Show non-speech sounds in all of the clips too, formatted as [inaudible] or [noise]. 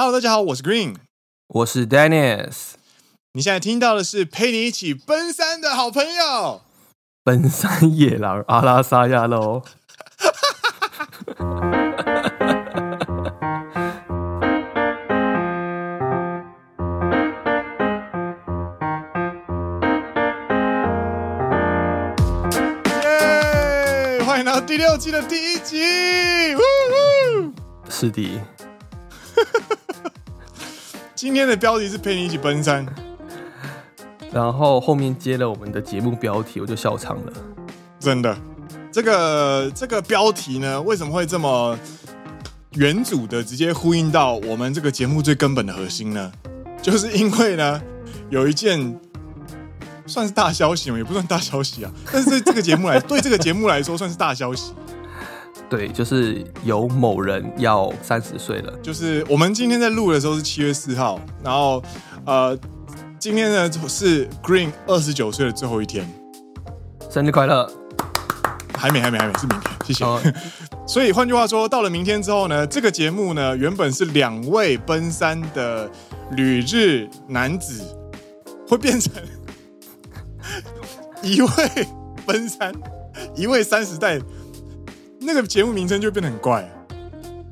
Hello，大家好，我是 Green，我是 Dennis。你现在听到的是陪你一起奔三的好朋友——奔三野狼阿拉萨亚喽。[laughs] 耶！欢迎来到第六季的第一集。是的。今天的标题是陪你一起奔三，然后后面接了我们的节目标题，我就笑场了。真的，这个这个标题呢，为什么会这么原主的直接呼应到我们这个节目最根本的核心呢？就是因为呢，有一件算是大消息嘛，也不算大消息啊，但是对这个节目来，对这个节目来说算是大消息。对，就是有某人要三十岁了。就是我们今天在录的时候是七月四号，然后呃，今天呢是 Green 二十九岁的最后一天，生日快乐！还没，还没，还没，是明天。谢谢。哦、[laughs] 所以换句话说，到了明天之后呢，这个节目呢原本是两位奔三的旅日男子，会变成 [laughs] 一位奔三，一位三十代。那个节目名称就变得很怪，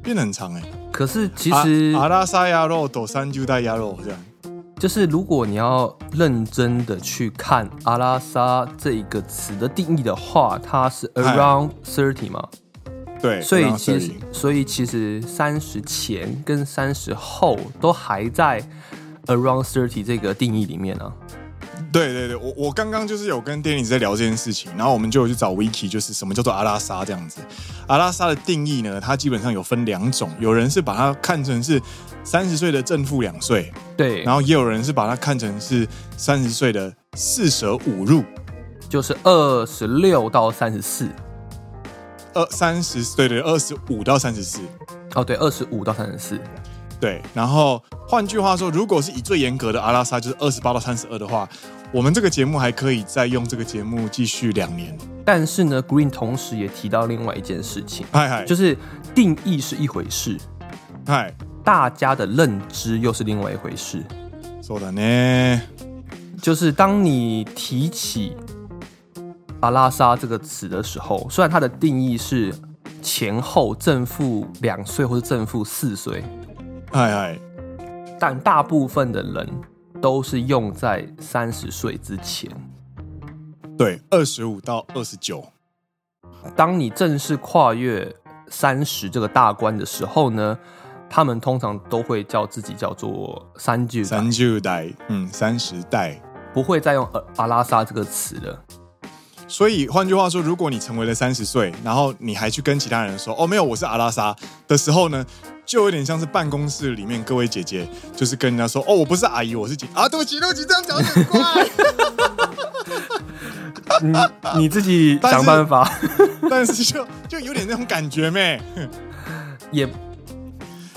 变得很长哎。可是其实阿拉萨鸭肉抖三就带鸭肉这样，就是如果你要认真的去看阿拉萨这一个词的定义的话，它是 around thirty 嘛？对，所以其实所以其实三十前跟三十后都还在 around thirty 这个定义里面呢、啊。对对对，我我刚刚就是有跟 Dennis 在聊这件事情，然后我们就有去找 Wiki，就是什么叫做阿拉莎这样子。阿拉莎的定义呢，它基本上有分两种，有人是把它看成是三十岁的正负两岁，对，然后也有人是把它看成是三十岁的四舍五入，就是二十六到三十四，二三十对对，二十五到三十四，哦对，二十五到三十四。对，然后换句话说，如果是以最严格的阿拉萨，就是二十八到三十二的话，我们这个节目还可以再用这个节目继续两年。但是呢，Green 同时也提到另外一件事情，嗨嗨，就是定义是一回事，嗨，大家的认知又是另外一回事。そうだね，就是当你提起阿拉萨这个词的时候，虽然它的定义是前后正负两岁或者正负四岁。嗨嗨，但大部分的人都是用在三十岁之前，对，二十五到二十九。当你正式跨越三十这个大关的时候呢，他们通常都会叫自己叫做三十三十代，嗯，三十代，不会再用阿拉萨这个词了。所以换句话说，如果你成为了三十岁，然后你还去跟其他人说“哦，没有，我是阿拉萨”的时候呢，就有点像是办公室里面各位姐姐，就是跟人家说“哦，我不是阿姨，我是姐”啊，对不起，对不起，这样讲很怪。你你自己想办法，[laughs] 但是，就就有点那种感觉咩，也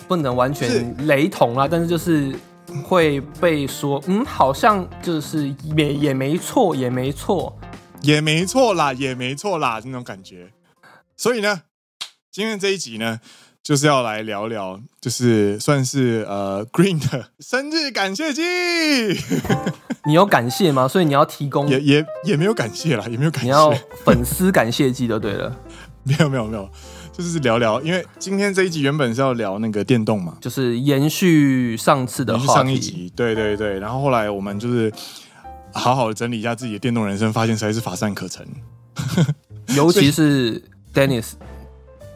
不能完全雷同啊，但是就是会被说，嗯，好像就是也也没错，也没错。也没错啦，也没错啦，那种感觉。所以呢，今天这一集呢，就是要来聊聊，就是算是呃，[laughs] Green 的生日感谢祭。[laughs] 你有感谢吗？所以你要提供也也也没有感谢啦，也没有感谢。你要粉丝感谢祭就对了。[laughs] 没有没有没有，就是聊聊，因为今天这一集原本是要聊那个电动嘛，就是延续上次的话上一集，对对对。然后后来我们就是。好好的整理一下自己的电动人生，发现实在是乏善可陈。尤其是 Dennis，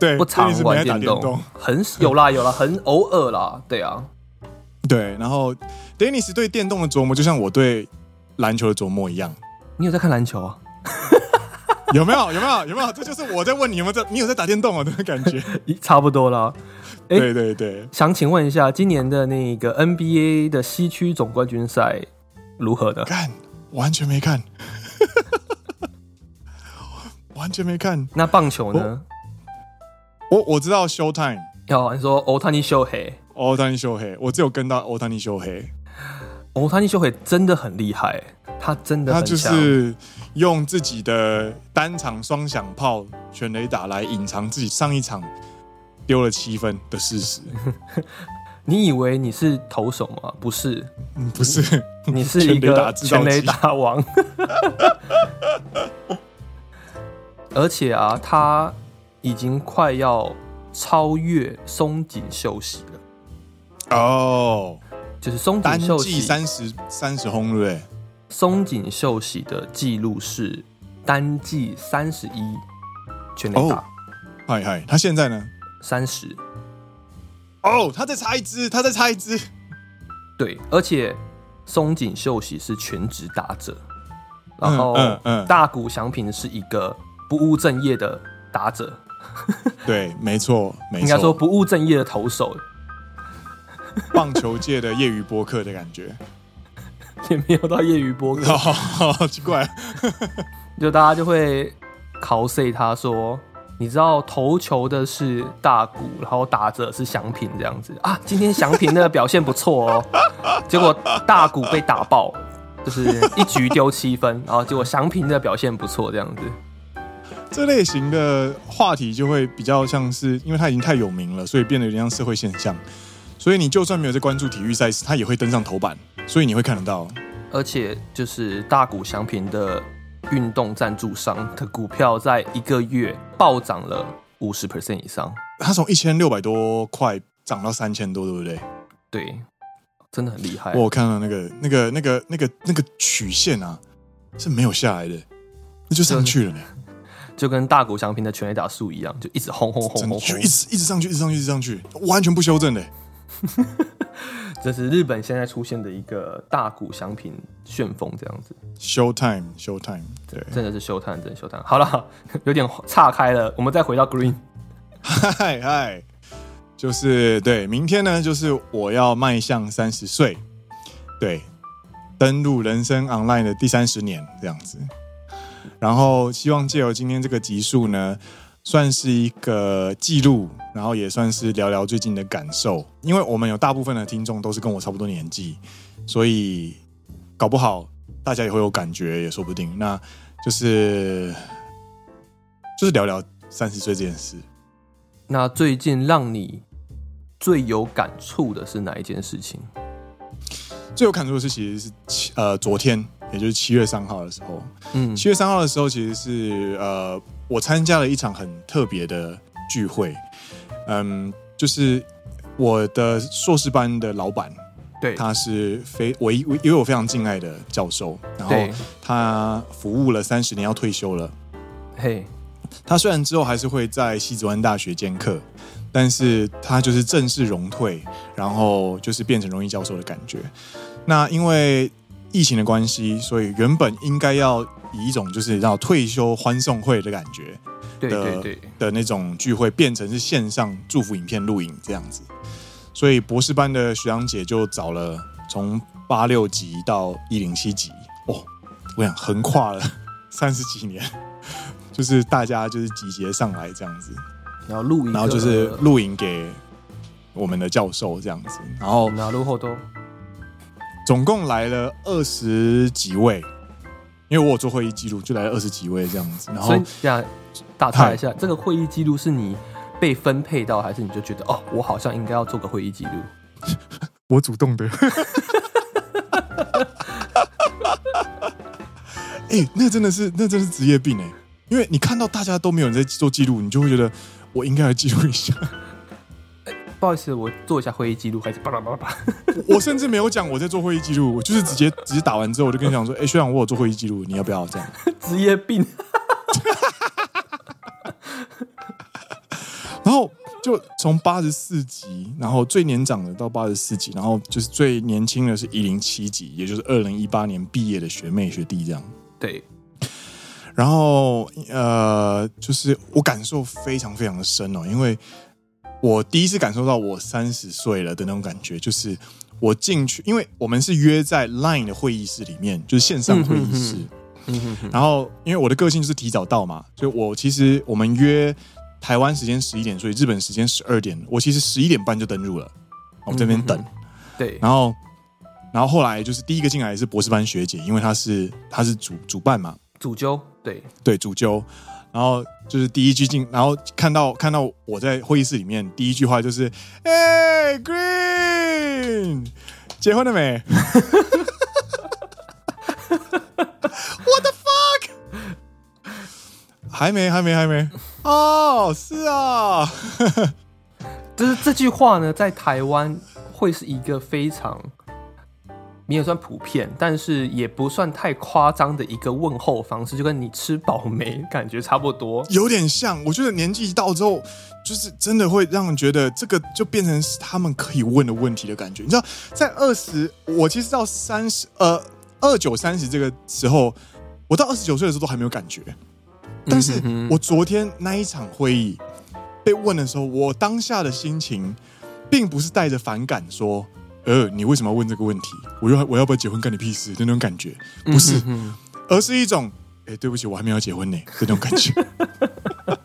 对，不常玩电动，很有啦有啦，很偶尔啦，对啊，对。然后 Dennis 对电动的琢磨，就像我对篮球的琢磨一样。你有在看篮球啊？[laughs] 有没有？有没有？有没有？这就是我在问你有没有在？你有在打电动啊？这个感觉 [laughs] 差不多了。欸、对对对，想请问一下，今年的那个 NBA 的西区总冠军赛如何的？看。完全没看，[laughs] 完全没看。那棒球呢？我我，知道 Showtime。哦，你说欧塔尼秀黑，欧塔尼秀黑，我只有跟到欧塔尼秀黑。欧塔尼秀黑真的很厉害，他真的很强。他就是用自己的单场双响炮全雷打来隐藏自己上一场丢了七分的事实。[laughs] 你以为你是投手吗？不是，嗯，[laughs] 不是，你是一个全雷打王。[laughs] 而且啊，他已经快要超越松井秀喜了。哦，就是松井秀喜三十三十轰，瑞。松井秀喜的记录是单季三十一全垒打。嗨嗨，他现在呢？三十。哦，他在差一支，他在差一支。对，而且松井秀喜是全职打者，然后大谷翔平是一个不务正业的打者。[laughs] 对，没错，没错，应该说不务正业的投手。棒球界的业余播客的感觉，[laughs] 也没有到业余播客，好，好奇怪。[laughs] 就大家就会 cos 他说。你知道投球的是大谷，然后打者是祥平这样子啊？今天祥平的表现不错哦，结果大谷被打爆，就是一局丢七分，然后结果祥平的表现不错这样子。这类型的话题就会比较像是，因为它已经太有名了，所以变得有点像社会现象。所以你就算没有在关注体育赛事，它也会登上头版，所以你会看得到。而且就是大股祥平的。运动赞助商的股票在一个月暴涨了五十 percent 以上，它从一千六百多块涨到三千多，对不对？对，真的很厉害。我看到那个、那个、那个、那个、那个曲线啊，是没有下来的，那就上去了呢，就跟大谷翔平的全垒打数一样，就一直轰轰轰轰轰，一直一直上去，一直上去，一直上去，完全不修正的。[laughs] 这是日本现在出现的一个大谷翔平旋风，这样子。Showtime，Showtime，对，真的是 Showtime，真的 Showtime。好了，[laughs] 有点岔开了，我们再回到 Green。嗨嗨，就是对，明天呢，就是我要迈向三十岁，对，登录人生 online 的第三十年这样子。然后希望借由今天这个集数呢。算是一个记录，然后也算是聊聊最近的感受。因为我们有大部分的听众都是跟我差不多年纪，所以搞不好大家也会有感觉，也说不定。那就是就是聊聊三十岁这件事。那最近让你最有感触的是哪一件事情？最有感触的是，其实是呃昨天，也就是七月三号的时候。嗯，七月三号的时候，其实是呃。我参加了一场很特别的聚会，嗯，就是我的硕士班的老板，对，他是非我一因为我非常敬爱的教授，然后他服务了三十年，要退休了。嘿，他虽然之后还是会在西子湾大学兼课，但是他就是正式荣退，然后就是变成荣誉教授的感觉。那因为疫情的关系，所以原本应该要。以一种就是让退休欢送会的感觉的，对对。对的那种聚会，变成是线上祝福影片录影这样子，所以博士班的学长姐就找了从八六级到一零七级。哦，我想横跨了 [laughs] 三十几年，就是大家就是集结上来这样子，然后录影，然后就是录影给我们的教授这样子，然后拿入后都总共来了二十几位。因为我有做会议记录，就来了二十几位这样子。然后，这样打探一下，这个会议记录是你被分配到，还是你就觉得哦，我好像应该要做个会议记录？[laughs] 我主动的。哎、欸，那真的是，那真的是职业病哎！因为你看到大家都没有人在做记录，你就会觉得我应该来记录一下。不好意思，我做一下会议记录，还是巴拉巴拉巴。[laughs] 我甚至没有讲我在做会议记录，我就是直接直接打完之后，我就跟你讲说：“ [laughs] 哎、欸，学长，我有做会议记录，你要不要这样？” [laughs] 职业病。然后就从八十四级，然后最年长的到八十四级，然后就是最年轻的是一零七级，也就是二零一八年毕业的学妹学弟这样。对。然后呃，就是我感受非常非常的深哦，因为。我第一次感受到我三十岁了的那种感觉，就是我进去，因为我们是约在 Line 的会议室里面，就是线上会议室。嗯哼哼。然后，因为我的个性就是提早到嘛，所以我其实我们约台湾时间十一点，所以日本时间十二点，我其实十一点半就登入了，我们这边等。对。然后，然后后来就是第一个进来是博士班学姐，因为她是她是主主办嘛，主揪。对对，主揪。然后就是第一句进，然后看到看到我在会议室里面，第一句话就是：“哎，Green，结婚了没？” [laughs] What the fuck？还没，还没，还没。哦，是啊。[laughs] 就是这句话呢，在台湾会是一个非常。你也算普遍，但是也不算太夸张的一个问候方式，就跟你吃饱没感觉差不多，有点像。我觉得年纪一到之后，就是真的会让人觉得这个就变成是他们可以问的问题的感觉。你知道，在二十，我其实到三十，呃，二九三十这个时候，我到二十九岁的时候都还没有感觉。但是我昨天那一场会议被问的时候，我当下的心情并不是带着反感说。呃，你为什么要问这个问题？我要我要不要结婚干你屁事？的那种感觉不是，而是一种，哎，对不起，我还没有结婚呢，这种感觉。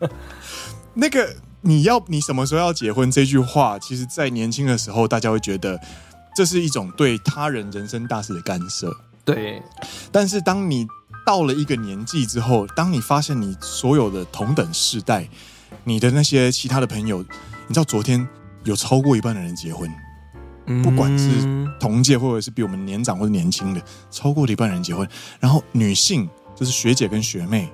[laughs] 那个你要你什么时候要结婚这句话，其实，在年轻的时候，大家会觉得这是一种对他人人生大事的干涉。对，但是当你到了一个年纪之后，当你发现你所有的同等世代，你的那些其他的朋友，你知道，昨天有超过一半的人结婚。不管是同届或者是比我们年长或者年轻的，超过了一半人结婚，然后女性就是学姐跟学妹，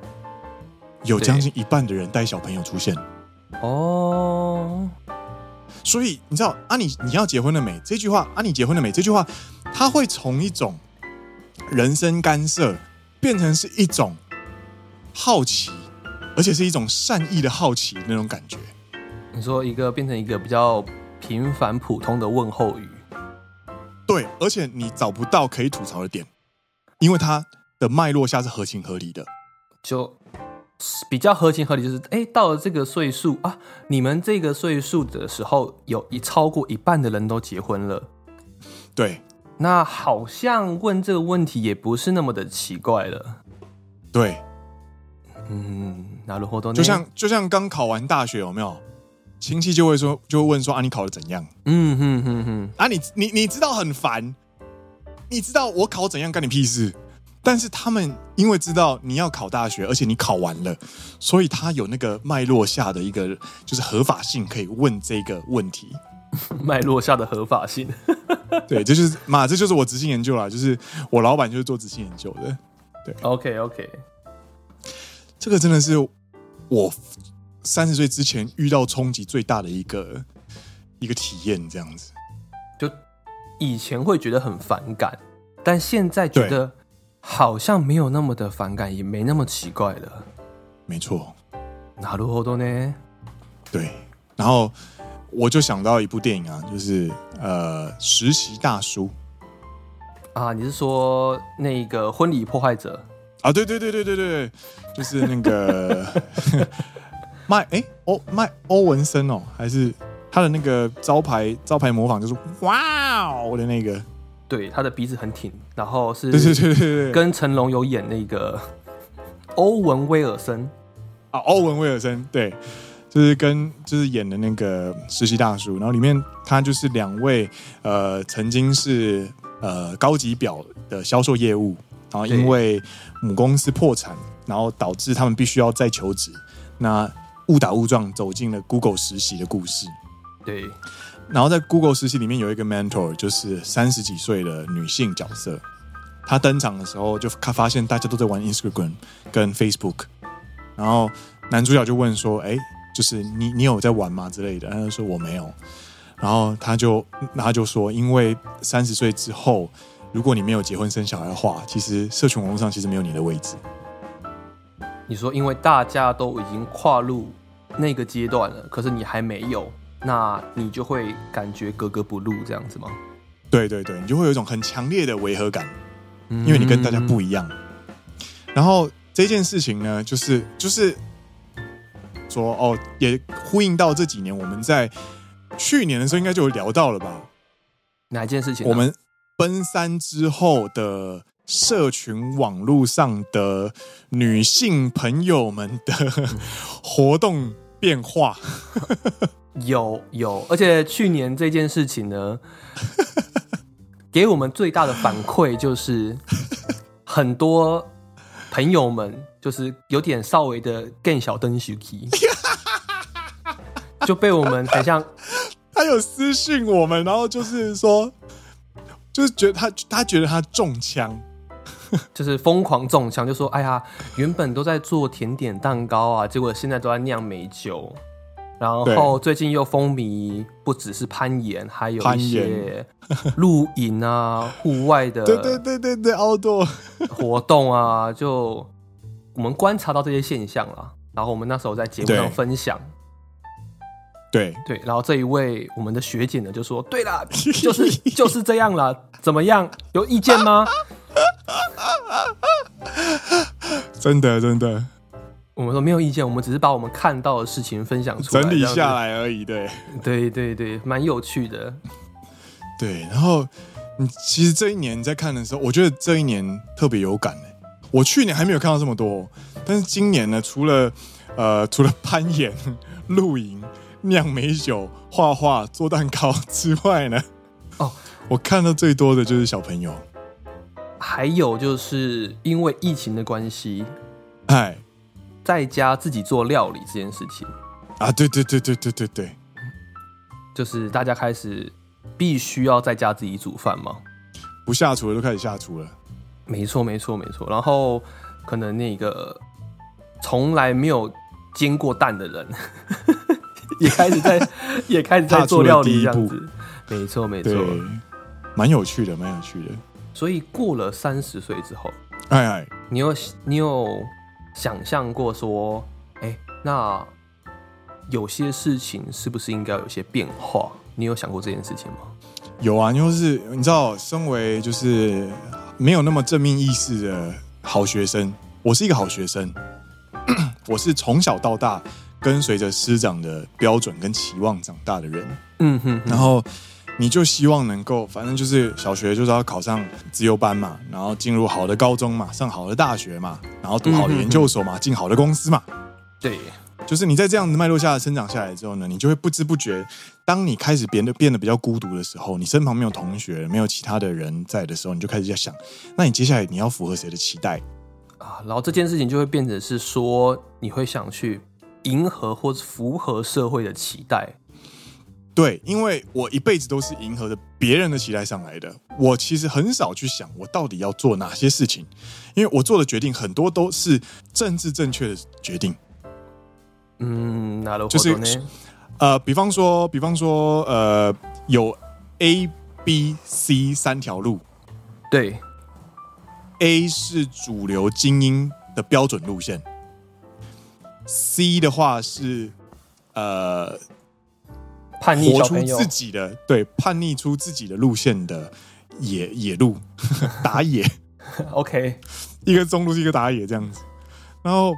有将近一半的人带小朋友出现。哦，所以你知道啊你，你你要结婚了没？这句话啊，你结婚了没？这句话，它会从一种人生干涉变成是一种好奇，而且是一种善意的好奇那种感觉。你说一个变成一个比较。平凡普通的问候语，对，而且你找不到可以吐槽的点，因为它的脉络下是合情合理的，就比较合情合理。就是，哎，到了这个岁数啊，你们这个岁数的时候，有一超过一半的人都结婚了，对，那好像问这个问题也不是那么的奇怪了，对，嗯，なるほど，就像就像刚考完大学有没有？ 亲戚就会说，就会问说啊，你考的怎样？嗯哼哼哼，啊你，你你你知道很烦，你知道我考怎样干你屁事？但是他们因为知道你要考大学，而且你考完了，所以他有那个脉络下的一个就是合法性，可以问这个问题。[laughs] 脉络下的合法性，[laughs] 对，这就是嘛，这就是我执行研究啦，就是我老板就是做执行研究的。对，OK OK，这个真的是我。三十岁之前遇到冲击最大的一个一个体验，这样子，就以前会觉得很反感，但现在觉得好像没有那么的反感，也没那么奇怪了。没错，なるほど呢？对，然后我就想到一部电影啊，就是呃，实习大叔啊，你是说那个婚礼破坏者啊？对对对对对对，就是那个。 麦哎欧麦欧文森哦，还是他的那个招牌招牌模仿就是哇哦的那个，对，他的鼻子很挺，然后是对对对对对，跟成龙有演那个欧文威尔森。啊，欧文威尔森对，就是跟就是演的那个实习大叔，然后里面他就是两位呃曾经是呃高级表的销售业务，然后因为母公司破产，然后导致他们必须要再求职，那。误打误撞走进了 Google 实习的故事，对。然后在 Google 实习里面有一个 mentor，就是三十几岁的女性角色。她登场的时候，就她发现大家都在玩 Instagram 跟 Facebook，然后男主角就问说：“哎，就是你你有在玩吗？”之类的。他就说：“我没有。”然后他就他就说：“因为三十岁之后，如果你没有结婚生小孩的话，其实社群网络上其实没有你的位置。”你说，因为大家都已经跨入那个阶段了，可是你还没有，那你就会感觉格格不入这样子吗？对对对，你就会有一种很强烈的违和感，因为你跟大家不一样。嗯、然后这件事情呢，就是就是说哦，也呼应到这几年我们在去年的时候应该就有聊到了吧？哪一件事情？我们奔三之后的。社群网络上的女性朋友们的活动变化。有有，而且去年这件事情呢，[laughs] 给我们最大的反馈就是，很多朋友们就是有点稍微的更小灯 Suki，[laughs] 就被我们很像他有私信我们，然后就是说，就是觉得他他觉得他中枪，[laughs] 就是疯狂中枪，就说哎呀，原本都在做甜点蛋糕啊，结果现在都在酿美酒。然后最近又风靡，不只是攀岩，还有一些 [laughs] [laughs] 露营啊、户外的，对对对对对，outdoor 活动啊，就我们观察到这些现象了。然后我们那时候在节目上分享，对对，然后这一位我们的学姐呢就说：“对了，就是就是这样了，怎么样？有意见吗？” [laughs] 真的真的。我们说没有意见，我们只是把我们看到的事情分享出来，整理下来而已。对，对对对，蛮有趣的。对，然后你其实这一年在看的时候，我觉得这一年特别有感。我去年还没有看到这么多，但是今年呢，除了呃除了攀岩、露营、酿美酒、画画、做蛋糕之外呢，哦，我看到最多的就是小朋友，还有就是因为疫情的关系，哎。在家自己做料理这件事情。啊，对对对对对对对，就是大家开始必须要在家自己煮饭嘛，不下厨了都开始下厨了，没错没错没错，然后可能那个从来没有煎过蛋的人，[laughs] 也开始在 [laughs] 也开始在做料理这样子，没错没错，蛮有趣的蛮有趣的，所以过了三十岁之后，哎哎，你有你有。想象过说，哎、欸，那有些事情是不是应该有些变化？你有想过这件事情吗？有啊，就是你知道，身为就是没有那么正面意识的好学生，我是一个好学生，[clears throat] 我是从小到大跟随着师长的标准跟期望长大的人，嗯哼，哼，然后。你就希望能够，反正就是小学就是要考上自由班嘛，然后进入好的高中嘛，上好的大学嘛，然后读好的研究所嘛，进好的公司嘛。对，就是你在这样的脉络下生长下来之后呢，你就会不知不觉，当你开始变得变得比较孤独的时候，你身旁没有同学，没有其他的人在的时候，你就开始在想，那你接下来你要符合谁的期待啊？然后这件事情就会变成是说，你会想去迎合或者符合社会的期待。对，因为我一辈子都是迎合着别人的期待上来的。我其实很少去想我到底要做哪些事情，因为我做的决定很多都是政治正确的决定。嗯，那就是呃，比方说，比方说，呃，有 A、B、C 三条路。对，A 是主流精英的标准路线，C 的话是呃。叛逆活出自己的对，叛逆出自己的路线的野野路 [laughs] 打野，[laughs] OK，一个中路是一个打野这样子。然后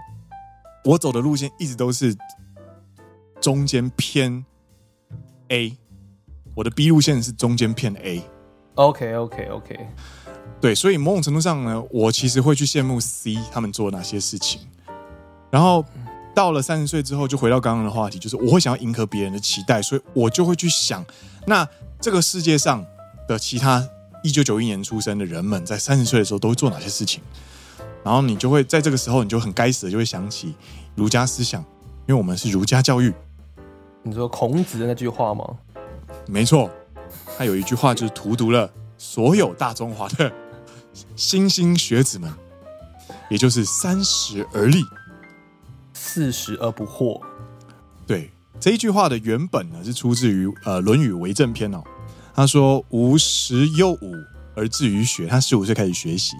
我走的路线一直都是中间偏 A，我的 B 路线是中间偏 A，OK OK OK，对，所以某种程度上呢，我其实会去羡慕 C 他们做哪些事情，然后。到了三十岁之后，就回到刚刚的话题，就是我会想要迎合别人的期待，所以我就会去想，那这个世界上的其他一九九一年出生的人们，在三十岁的时候都会做哪些事情？然后你就会在这个时候，你就很该死的就会想起儒家思想，因为我们是儒家教育。你说孔子的那句话吗？没错，他有一句话就是荼毒了所有大中华的 [laughs] 莘莘学子们，也就是三十而立。四十而不惑，对，这一句话的原本呢是出自于呃《论语为政篇》哦。他说：“吾十有五而志于学。”他十五岁开始学习，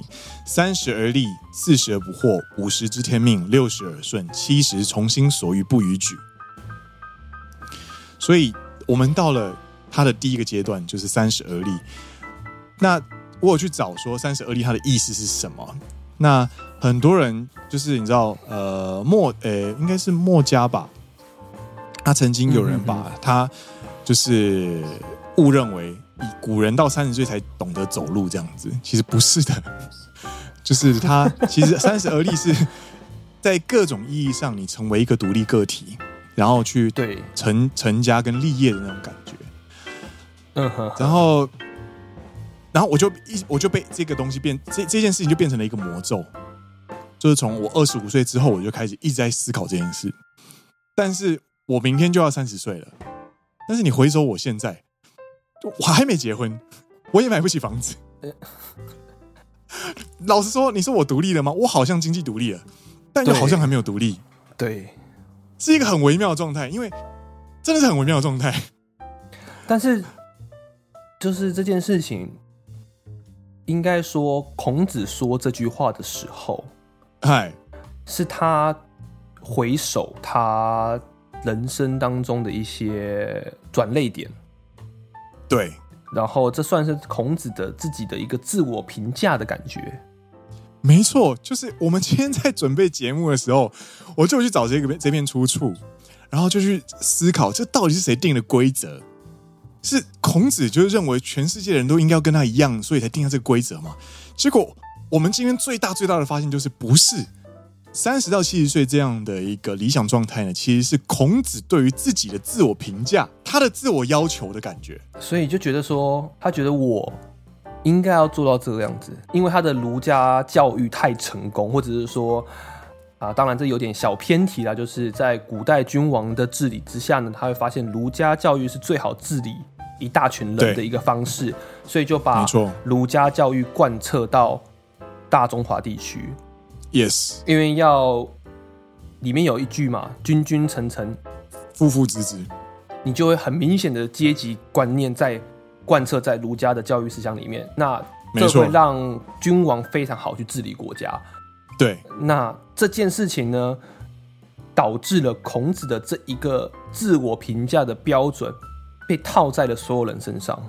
三十而立，四十而不惑，五十知天命，六十耳顺，七十从心所欲不逾矩。所以，我们到了他的第一个阶段，就是三十而立。那我有去找说三十而立它的意思是什么？那很多人就是你知道，呃，墨，呃、欸，应该是墨家吧。他曾经有人把他就是误认为，以古人到三十岁才懂得走路这样子，其实不是的。[laughs] 就是他其实三十而立是在各种意义上，你成为一个独立个体，然后去对成成家跟立业的那种感觉。嗯哼，然后。然后我就一我就被这个东西变这这件事情就变成了一个魔咒，就是从我二十五岁之后，我就开始一直在思考这件事。但是我明天就要三十岁了，但是你回首我现在，我还没结婚，我也买不起房子。[laughs] 老实说，你说我独立了吗？我好像经济独立了，但又好像还没有独立。对，是一个很微妙的状态，因为真的是很微妙的状态。但是，就是这件事情，应该说，孔子说这句话的时候，嗨，是他回首他人生当中的一些转捩点。对。然后，这算是孔子的自己的一个自我评价的感觉。没错，就是我们今天在准备节目的时候，我就去找这个这片出处，然后就去思考，这到底是谁定的规则？是孔子就是认为全世界的人都应该要跟他一样，所以才定下这个规则嘛？结果，我们今天最大最大的发现就是不是。三十到七十岁这样的一个理想状态呢，其实是孔子对于自己的自我评价，他的自我要求的感觉。所以就觉得说，他觉得我应该要做到这个样子，因为他的儒家教育太成功，或者是说啊，当然这有点小偏题啦，就是在古代君王的治理之下呢，他会发现儒家教育是最好治理一大群人的一个方式，所以就把儒家教育贯彻到大中华地区。Yes，因为要里面有一句嘛，“君君臣臣，父父子子”，你就会很明显的阶级观念在贯彻在儒家的教育思想里面。那这会让君王非常好去治理国家。对，那这件事情呢，导致了孔子的这一个自我评价的标准被套在了所有人身上。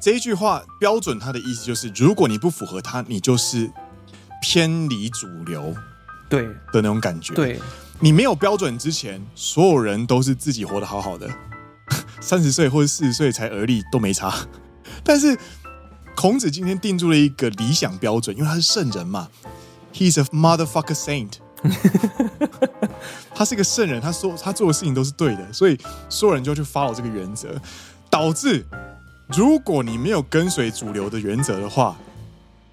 这一句话标准，它的意思就是，如果你不符合它，你就是。偏离主流，对的那种感觉。对，你没有标准之前，所有人都是自己活得好好的，[laughs] 三十岁或者四十岁才而立都没差。[laughs] 但是孔子今天定出了一个理想标准，因为他是圣人嘛，He's a motherfucker saint，[laughs] 他是一个圣人，他说他做的事情都是对的，所以所有人就要去 follow 这个原则，导致如果你没有跟随主流的原则的话，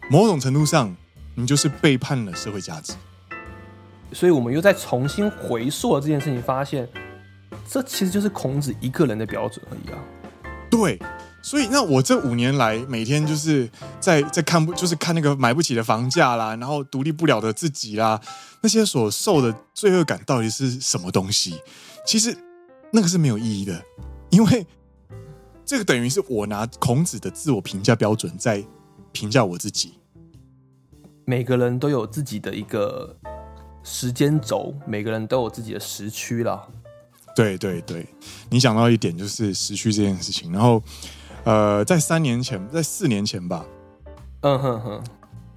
某种程度上。你就是背叛了社会价值，所以我们又再重新回溯了这件事情，发现这其实就是孔子一个人的标准而已啊。对，所以那我这五年来每天就是在在看不就是看那个买不起的房价啦，然后独立不了的自己啦，那些所受的罪恶感到底是什么东西？其实那个是没有意义的，因为这个等于是我拿孔子的自我评价标准在评价我自己。每个人都有自己的一个时间轴，每个人都有自己的时区啦。对对对，你讲到一点就是时区这件事情。然后，呃，在三年前，在四年前吧，嗯哼哼，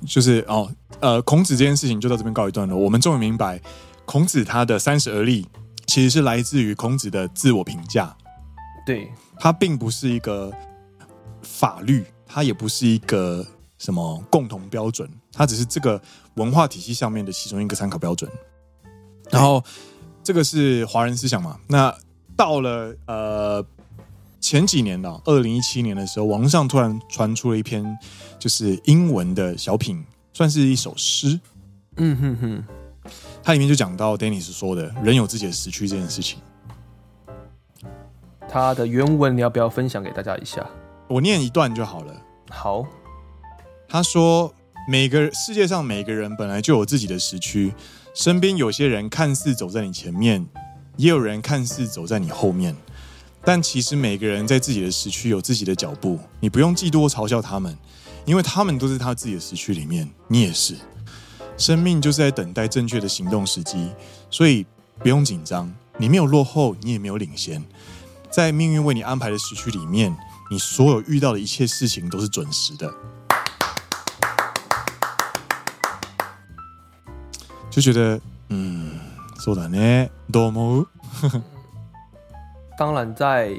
就是哦，呃，孔子这件事情就到这边告一段落。我们终于明白，孔子他的三十而立，其实是来自于孔子的自我评价。对，他并不是一个法律，他也不是一个。什么共同标准？它只是这个文化体系上面的其中一个参考标准。然后这个是华人思想嘛？那到了呃前几年的二零一七年的时候，网络上突然传出了一篇就是英文的小品，算是一首诗。嗯哼哼，它里面就讲到 Dennis 说的“人有自己的时区”这件事情。它的原文你要不要分享给大家一下？我念一段就好了。好。他说：“每个世界上每个人本来就有自己的时区，身边有些人看似走在你前面，也有人看似走在你后面，但其实每个人在自己的时区有自己的脚步。你不用嫉妒或嘲笑他们，因为他们都是他自己的时区里面，你也是。生命就是在等待正确的行动时机，所以不用紧张。你没有落后，你也没有领先，在命运为你安排的时区里面，你所有遇到的一切事情都是准时的。”就觉得，嗯，そうだね，どう思う？ [laughs] 当然，在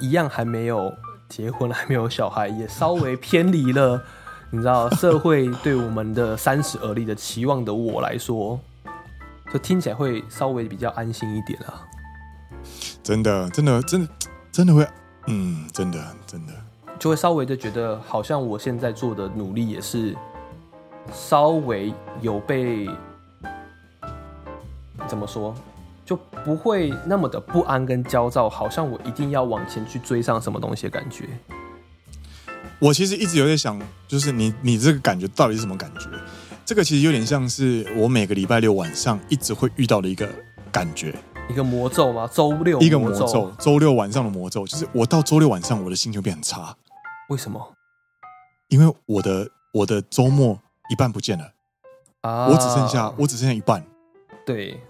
一样还没有结婚、还没有小孩，也稍微偏离了，你知道，社会对我们的三十而立的期望的我来说，就听起来会稍微比较安心一点啊。真的，真的，真的，真的会，嗯，真的，真的，就会稍微的觉得，好像我现在做的努力也是。稍微有被怎么说，就不会那么的不安跟焦躁，好像我一定要往前去追上什么东西的感觉。我其实一直有在想，就是你你这个感觉到底是什么感觉？这个其实有点像是我每个礼拜六晚上一直会遇到的一个感觉，一个魔咒吗？周六一个魔咒，周六晚上的魔咒，就是我到周六晚上我的心情变很差。为什么？因为我的我的周末一半不见了啊，我只剩下我只剩下一半。对，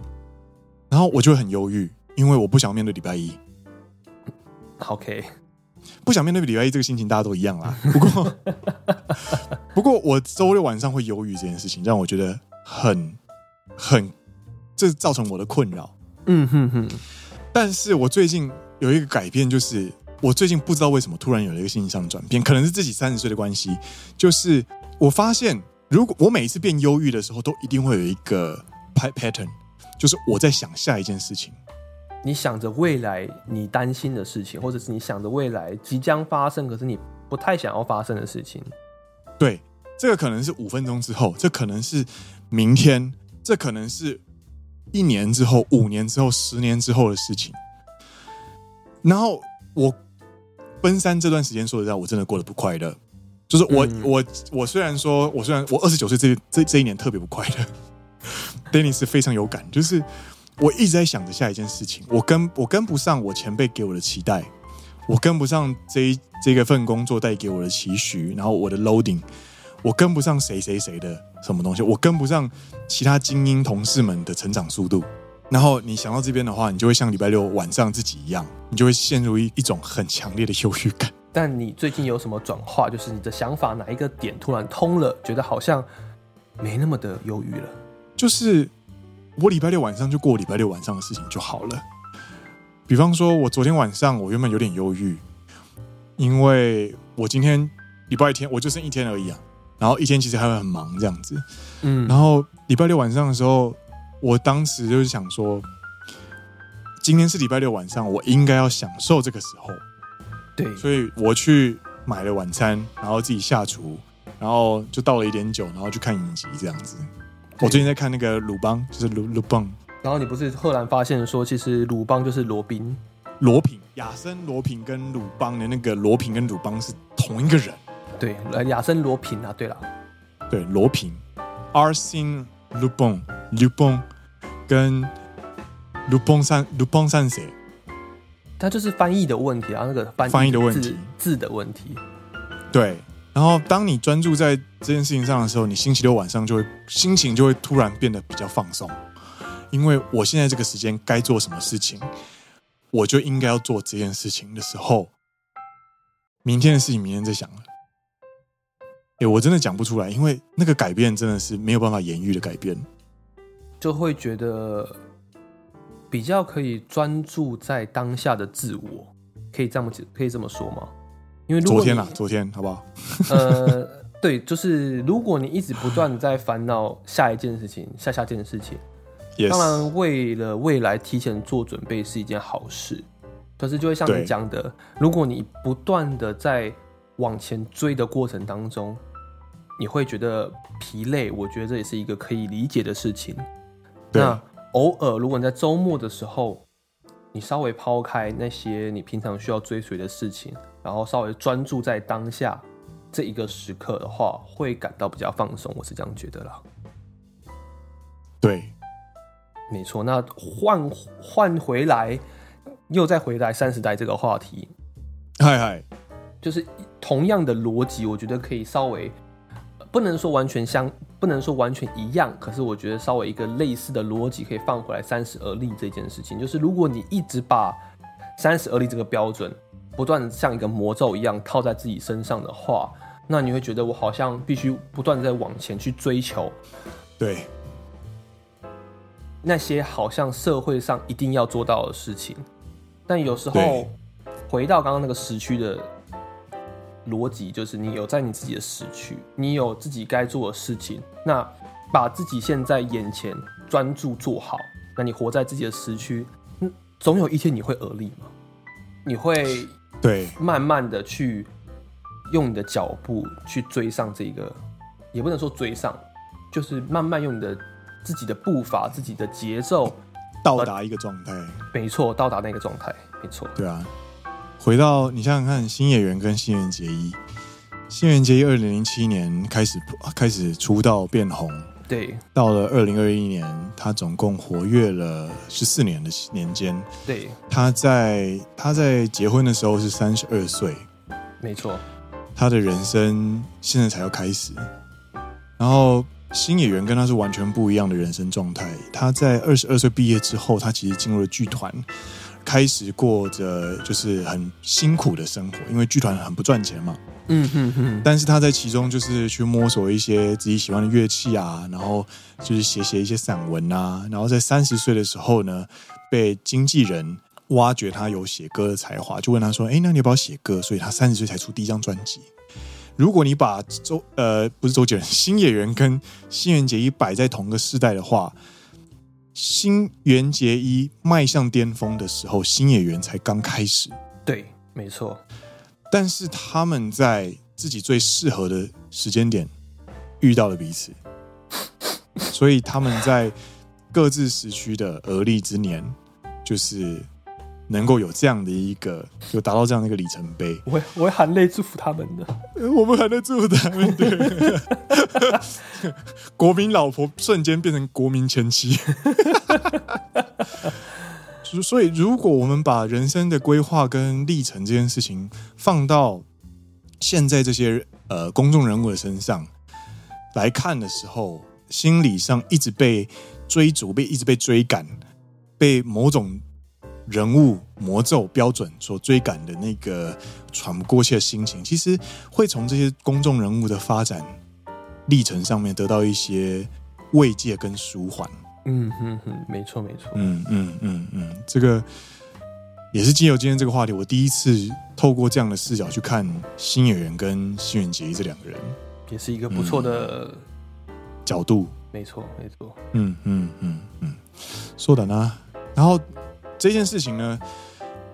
然后我就会很忧郁，因为我不想面对礼拜一。OK。不想面对礼拜一这个心情，大家都一样啦。[laughs] 不过，不过我周六晚上会忧郁这件事情，让我觉得很很，这造成我的困扰。嗯哼哼。但是我最近有一个改变，就是我最近不知道为什么突然有了一个心情上的转变，可能是自己三十岁的关系。就是我发现，如果我每一次变忧郁的时候，都一定会有一个 pattern，就是我在想下一件事情。你想着未来你担心的事情，或者是你想着未来即将发生，可是你不太想要发生的事情。对，这个可能是五分钟之后，这可能是明天，这可能是一年之后、五年之后、十年之后的事情。然后我奔三这段时间，说实在，我真的过得不快乐。就是我、嗯、我我虽然说，我虽然我二十九岁这这这一年特别不快乐，Dennis 非常有感，就是。我一直在想着下一件事情，我跟我跟不上我前辈给我的期待，我跟不上这一这个份工作带给我的期许，然后我的 loading，我跟不上谁谁谁的什么东西，我跟不上其他精英同事们的成长速度。然后你想到这边的话，你就会像礼拜六晚上自己一样，你就会陷入一一种很强烈的忧郁感。[laughs] 但你最近有什么转化？就是你的想法哪一个点突然通了，觉得好像没那么的忧郁了？就是。我礼拜六晚上就过礼拜六晚上的事情就好了。比方说，我昨天晚上我原本有点忧郁，因为我今天礼拜天我就剩一天而已啊，然后一天其实还会很忙这样子。嗯，然后礼拜六晚上的时候，我当时就是想说，今天是礼拜六晚上，我应该要享受这个时候。对，所以我去买了晚餐，然后自己下厨，然后就倒了一点酒，然后去看影集这样子。我最近在看那个鲁邦，就是鲁鲁邦。然后你不是赫然发现说，其实鲁邦就是罗宾、罗平、亚森罗平跟鲁邦的那个罗平跟鲁邦是同一个人。对，亚森罗平啊，对了，对罗平，Arsène Lupin，Lupin 跟鲁邦三鲁邦三谁？他就是翻译的问题啊，那个翻翻译的问题，字的问题，对。然后，当你专注在这件事情上的时候，你星期六晚上就会心情就会突然变得比较放松，因为我现在这个时间该做什么事情，我就应该要做这件事情的时候，明天的事情明天再想了。哎，我真的讲不出来，因为那个改变真的是没有办法言喻的改变，就会觉得比较可以专注在当下的自我，可以这么可以这么说吗？因为如果昨天啦，昨天好不好？[laughs] 呃，对，就是如果你一直不断在烦恼下一件事情、下下件事情.当然为了未来提前做准备是一件好事。可是就会像你讲的，如果你不断的在往前追的过程当中，你会觉得疲累。我觉得这也是一个可以理解的事情。那偶尔，如果你在周末的时候，你稍微抛开那些你平常需要追随的事情。然后稍微专注在当下这一个时刻的话，会感到比较放松。我是这样觉得啦。对，没错。那换换回来，又再回来三十代这个话题，嗨嗨，就是同样的逻辑，我觉得可以稍微不能说完全相，不能说完全一样，可是我觉得稍微一个类似的逻辑可以放回来三十而立这件事情，就是如果你一直把三十而立这个标准。不断像一个魔咒一样套在自己身上的话，那你会觉得我好像必须不断在往前去追求，对，那些好像社会上一定要做到的事情。但有时候回到刚刚那个时区的逻辑，就是你有在你自己的时区，你有自己该做的事情，那把自己现在眼前专注做好，那你活在自己的时区，嗯，总有一天你会而立嘛，你会。对，慢慢的去用你的脚步去追上这个也不能说追上，就是慢慢用你的自己的步伐、自己的节奏到达一个状态。没错，到达那个状态，没错。对啊，回到你想想看，新野源跟新垣结衣，新垣结衣二零零七年开始开始出道变红。对，到了二零二一年，他总共活跃了十四年的年间。对，他在他在结婚的时候是三十二岁，没错。他的人生现在才要开始，然后新野源跟他是完全不一样的人生状态。他在二十二岁毕业之后，他其实进入了剧团，开始过着就是很辛苦的生活，因为剧团很不赚钱嘛。嗯哼哼，但是他在其中就是去摸索一些自己喜欢的乐器啊，然后就是写写一些散文啊，然后在三十岁的时候呢，被经纪人挖掘他有写歌的才华，就问他说：“哎，那你要不要写歌？”所以他三十岁才出第一张专辑。如果你把周呃不是周杰伦，新演员跟新垣结衣摆在同个世代的话，新垣结衣迈向巅峰的时候，新演员才刚开始。对，没错。但是他们在自己最适合的时间点遇到了彼此，所以他们在各自时区的而立之年，就是能够有这样的一个，有达到这样的一个里程碑。我会我会含泪祝福他们的，我们含泪祝福他们的。[laughs] 国民老婆瞬间变成国民前妻。[laughs] 所以，如果我们把人生的规划跟历程这件事情放到现在这些呃公众人物的身上来看的时候，心理上一直被追逐、被一直被追赶、被某种人物魔咒标准所追赶的那个喘不过气的心情，其实会从这些公众人物的发展历程上面得到一些慰藉跟舒缓。嗯哼哼，没错没错。嗯嗯嗯嗯，这个也是经由今天这个话题，我第一次透过这样的视角去看新演员跟新垣结衣这两个人，也是一个不错的、嗯、角度。没错没错。嗯嗯嗯嗯，说的呢。然后这件事情呢，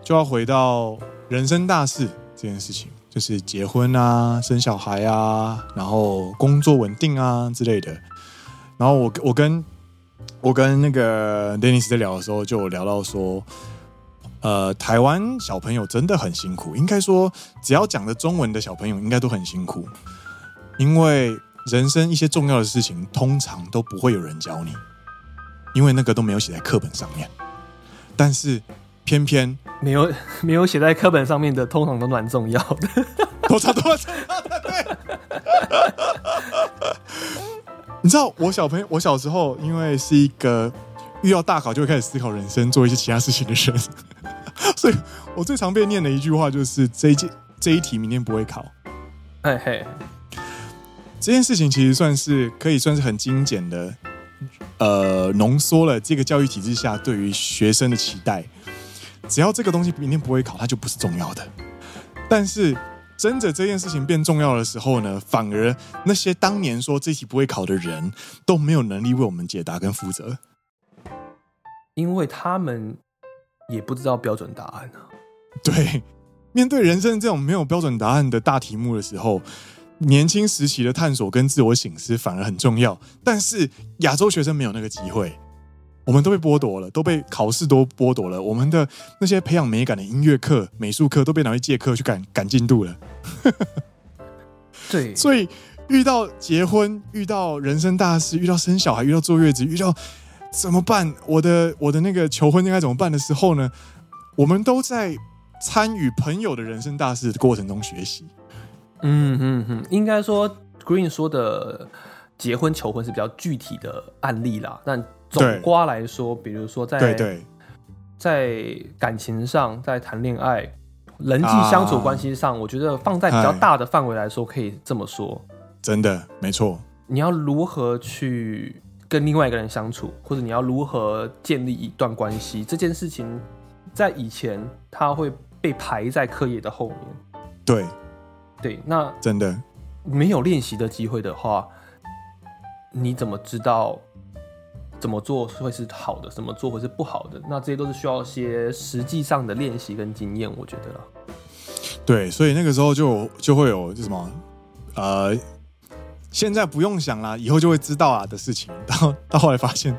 就要回到人生大事这件事情，就是结婚啊、生小孩啊，然后工作稳定啊之类的。然后我我跟我跟那个 Dennis 在聊的时候，就聊到说，呃，台湾小朋友真的很辛苦。应该说，只要讲的中文的小朋友，应该都很辛苦，因为人生一些重要的事情，通常都不会有人教你，因为那个都没有写在课本上面。但是，偏偏没有 [laughs] 没有写在课本上面的，通常都蛮重要的，多少多少对。你知道我小朋友，我小时候因为是一个遇到大考就会开始思考人生、做一些其他事情的人，[laughs] 所以我最常被念的一句话就是：这一届这一题明天不会考。嘿嘿，这件事情其实算是可以算是很精简的，呃，浓缩了这个教育体制下对于学生的期待。只要这个东西明天不会考，它就不是重要的。但是。真的这件事情变重要的时候呢，反而那些当年说这题不会考的人都没有能力为我们解答跟负责，因为他们也不知道标准答案啊。对，面对人生这种没有标准答案的大题目的时候，年轻时期的探索跟自我醒思反而很重要。但是亚洲学生没有那个机会。我们都被剥夺了，都被考试都剥夺了。我们的那些培养美感的音乐课、美术课都被拿去借课去赶赶进度了。[laughs] 对，所以遇到结婚、遇到人生大事、遇到生小孩、遇到坐月子、遇到怎么办？我的我的那个求婚应该怎么办的时候呢？我们都在参与朋友的人生大事的过程中学习。嗯嗯嗯，应该说 Green 说的结婚求婚是比较具体的案例啦，但。总瓜来说，比如说在对对，在感情上，在谈恋爱、人际相处关系上，啊，我觉得放在比较大的范围来说，可以这么说。真的，没错。你要如何去跟另外一个人相处，或者你要如何建立一段关系，这件事情在以前它会被排在课业的后面。对，对，那真的没有练习的机会的话，你怎么知道？怎么做会是好的，怎么做会是不好的？那这些都是需要一些实际上的练习跟经验，我觉得啦。对，所以那个时候就就会有就什么，呃，现在不用想啦，以后就会知道啊的事情。到到后来发现，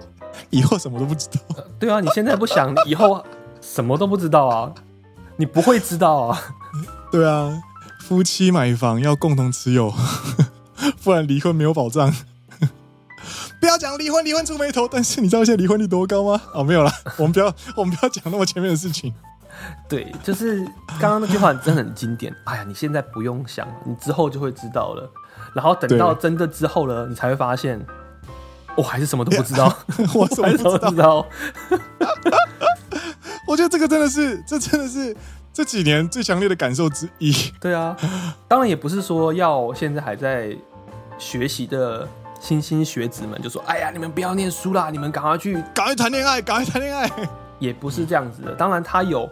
以后什么都不知道。对啊，你现在不想，以后什么都不知道啊，你不会知道啊。[laughs] 对啊，夫妻买房要共同持有，[laughs] 不然离婚没有保障。不要讲离婚，离婚出眉头。但是你知道现在离婚率多高吗？哦，没有啦，[laughs] 我们不要，我们不要讲那么前面的事情。对，就是刚刚那句话真的很经典。哎呀，你现在不用想，你之后就会知道了。然后等到真的之后了，你才会发现，我还是什么都不知道，[laughs] 我什么都不知道。我觉得这个真的是，这真的是这几年最强烈的感受之一。对啊，当然也不是说要现在还在学习的。新兴学子们就说：“哎呀，你们不要念书啦，你们赶快去，赶快谈恋爱，赶快谈恋爱。”也不是这样子的。当然，他有，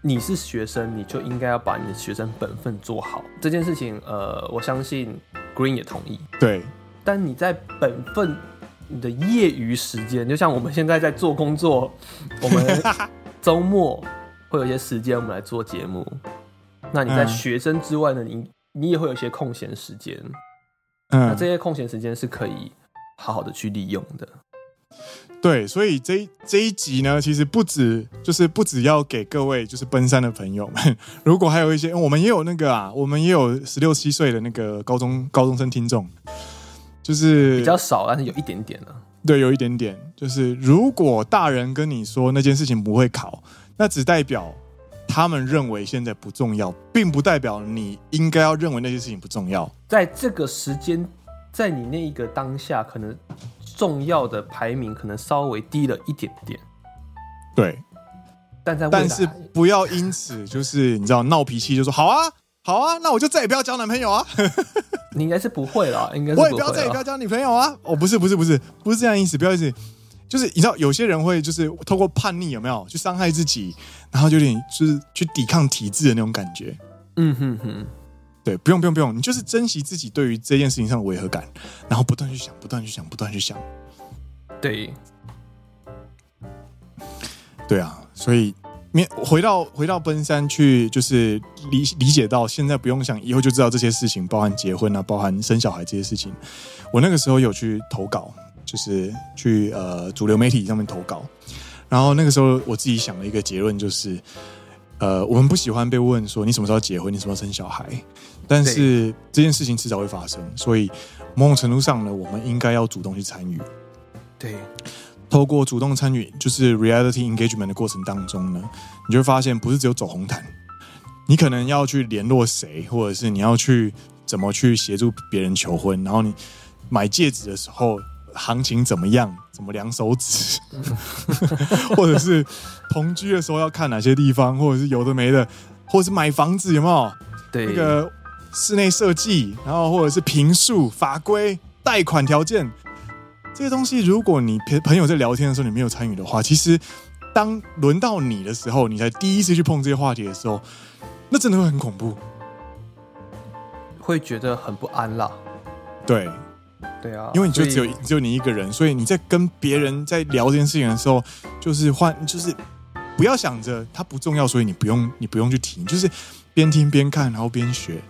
你是学生，你就应该要把你的学生本分做好。这件事情，呃，我相信 Green 也同意。对。但你在本分，你的业余时间，就像我们现在在做工作，我们 [laughs] 周末会有一些时间，我们来做节目。那你在学生之外呢？你你也会有一些空闲时间。嗯，那这些空闲时间是可以好好的去利用的。对，所以这这一集呢，其实不止就是不只要给各位就是奔三的朋友们，[laughs] 如果还有一些我们也有那个啊，我们也有十六七岁的那个高中高中生听众，就是比较少，但是有一点点了。对，有一点点，就是如果大人跟你说那件事情不会考，那只代表。他们认为现在不重要，并不代表你应该要认为那些事情不重要。在这个时间，在你那一个当下，可能重要的排名可能稍微低了一点点。对，但在但是不要因此就是你知道闹脾气，就说好啊好啊，那我就再也不要交男朋友啊。[laughs] 你应该是不会了，应该是我也不要再也不要交女朋友啊。哦，不是不是不是不是这样意思，不要意思。就是你知道，有些人会就是透过叛逆有没有去伤害自己，然后就有点就是去抵抗体制的那种感觉。嗯哼哼，对，不用不用不用，你就是珍惜自己对于这件事情上的违和感，然后不断去想，不断去想，不断去想。对，对啊，所以面回到回到奔山去，就是理理解到现在不用想，以后就知道这些事情，包含结婚啊，包含生小孩这些事情。我那个时候有去投稿。就是去呃主流媒体上面投稿，然后那个时候我自己想了一个结论，就是呃我们不喜欢被问说你什么时候结婚，你什么时候生小孩，但是这件事情迟早会发生，所以某种程度上呢，我们应该要主动去参与。对，透过主动参与，就是 reality engagement 的过程当中呢，你就会发现不是只有走红毯，你可能要去联络谁，或者是你要去怎么去协助别人求婚，然后你买戒指的时候。行情怎么样？怎么量手指？[laughs] 或者是同居的时候要看哪些地方？或者是有的没的？或者是买房子有没有？对，那个室内设计，然后或者是平数、法规、贷款条件这些东西，如果你朋朋友在聊天的时候你没有参与的话，其实当轮到你的时候，你才第一次去碰这些话题的时候，那真的会很恐怖，会觉得很不安啦。对。对啊，因为你就只有只有你一个人，所以你在跟别人在聊这件事情的时候，就是换，就是不要想着它不重要，所以你不用你不用去听，就是边听边看，然后边学。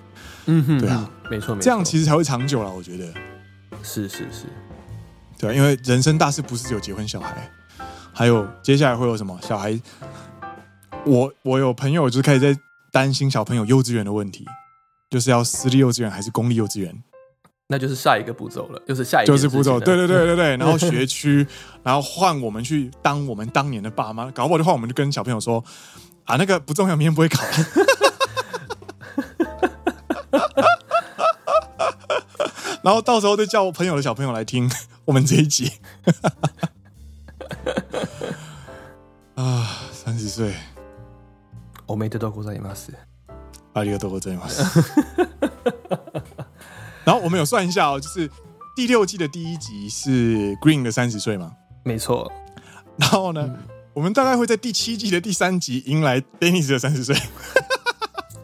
嗯哼，对啊，没错，没错，这样其实才会长久了。我觉得是是是，对啊，因为人生大事不是只有结婚、小孩，还有接下来会有什么小孩。我我有朋友就是开始在担心小朋友幼稚园的问题，就是要私立幼稚园还是公立幼稚园。那就是下一个步骤了，就是下一个就是步骤，对对对对对。[laughs] 然后学区，然后换我们去当我们当年的爸妈，搞不好的话，我们就跟小朋友说啊，那个不重要，明天不会考。[laughs] 然后到时候再叫我朋友的小朋友来听我们这一集。[laughs] 啊，三十岁，おめでとうございます。ありがとうございます。然后我们有算一下哦，就是第六季的第一集是 Green 的三十岁嘛？没错。然后呢，嗯、我们大概会在第七季的第三集迎来 Dennis 的三十岁。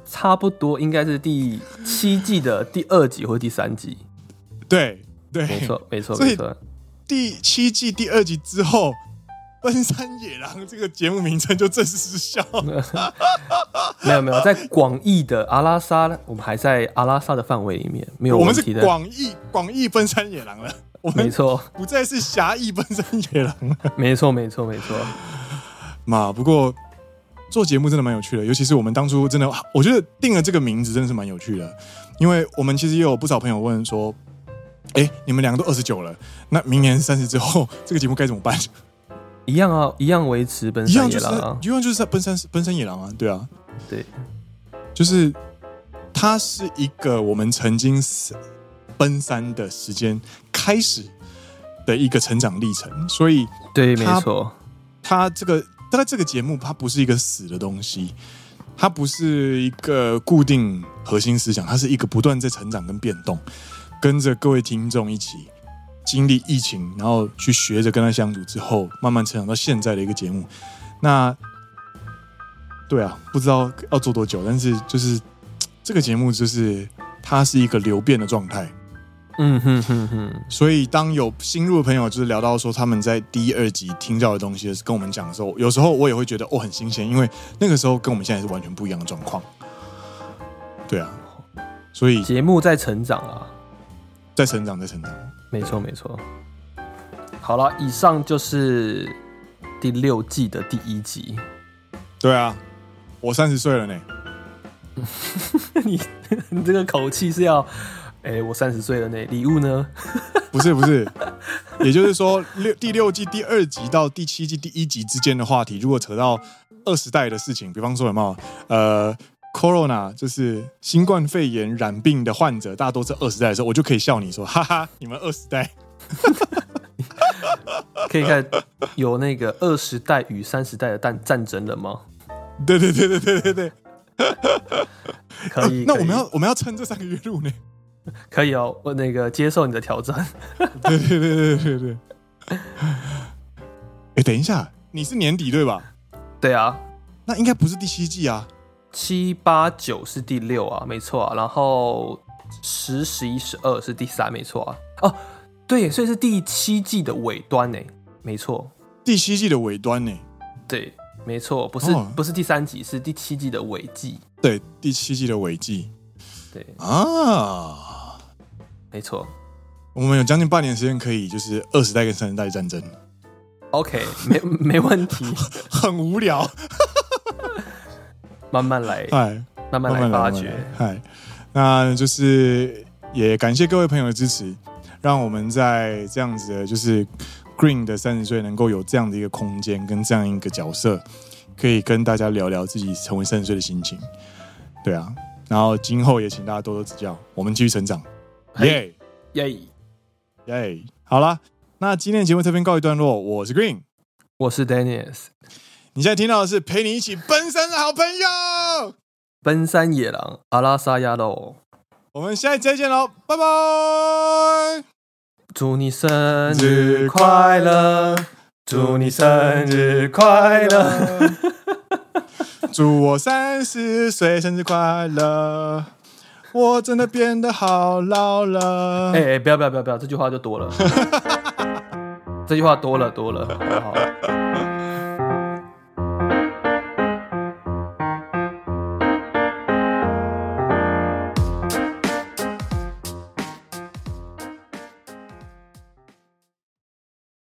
差不多应该是第七季的第二集或第三集。对 对，没错 [laughs] 没错没错。第七季第二集之后，奔山野狼这个节目名称就正式失效了。[laughs] 没有没有，在广义的阿拉萨，我们还在阿拉萨的范围里面，没有问题的。我们是广义广义奔山野狼了，我们没错，不再是狭义奔山野狼了。没错没错没错。[laughs] 嘛，不过做节目真的蛮有趣的，尤其是我们当初真的，我觉得定了这个名字真的是蛮有趣的，因为我们其实也有不少朋友问说，哎、欸，你们两个都二十九了，那明年三十之后，[laughs] 这个节目该怎么办？一样啊，一样维持奔山野狼啊，一样就是在奔山奔山野狼啊，对啊，对，就是它是一个我们曾经奔山的时间开始的一个成长历程，所以对，没错，它这个大概这个节目它不是一个死的东西，它不是一个固定核心思想，它是一个不断在成长跟变动，跟着各位听众一起。经历疫情，然后去学着跟他相处之后，慢慢成长到现在的一个节目。那对啊，不知道要做多久，但是就是这个节目就是它是一个流变的状态。嗯哼哼哼。所以当有新入的朋友就是聊到说他们在第、二集听到的东西，跟我们讲的时候，有时候我也会觉得哦很新鲜，因为那个时候跟我们现在是完全不一样的状况。对啊，所以节目在成长啊，在成长，在成长。没错，没错。好了，以上就是第六季的第一集。对啊，我三十岁了呢。[laughs] 你你这个口气是要，哎、欸，我三十岁了呢。礼物呢？[laughs] 不是不是，也就是说，六第六季第二集到第七季第一集之间的话题，如果扯到二十代的事情，比方说有没有呃。Corona 就是新冠肺炎染病的患者，大多是二十代的时候，我就可以笑你说：“哈哈，你们二十代 [laughs] 可以看有那个二十代与三十代的战战争了吗？”对对对对对对对，可以。那我们要我们要撑这三个月录呢？可以哦，我那个接受你的挑战。[laughs] 对对对对对对。哎，等一下，你是年底对吧？对啊，那应该不是第七季啊。七八九是第六啊，没错啊，然后十十一十二是第三，没错啊。哦，对，所以是第七季的尾端呢，没错。第七季的尾端呢？对，没错，不是、哦、不是第三集，是第七季的尾季。对，第七季的尾季。对啊，没错。我们有将近半年时间可以就是二十代跟三十代战争。OK，没没问题。[laughs] 很无聊。慢慢来，哎，慢慢来发掘，嗨，那就是也感谢各位朋友的支持，让我们在这样子的，就是 Green 的三十岁能够有这样的一个空间跟这样一个角色，可以跟大家聊聊自己成为三十岁的心情，对啊，然后今后也请大家多多指教，我们继续成长，耶耶耶，好了，那今天的节目这边告一段落，我是 Green，我是 Dennis。你现在听到的是陪你一起奔山的好朋友，奔山野狼阿拉萨亚喽。我们下一集再见喽，拜拜！祝你生日快乐，祝你生日快乐，[laughs] 祝我三十岁生日快乐！我真的变得好老了。哎哎，不要不要不要不要，这句话就多了，[laughs] 这句话多了多了，好。好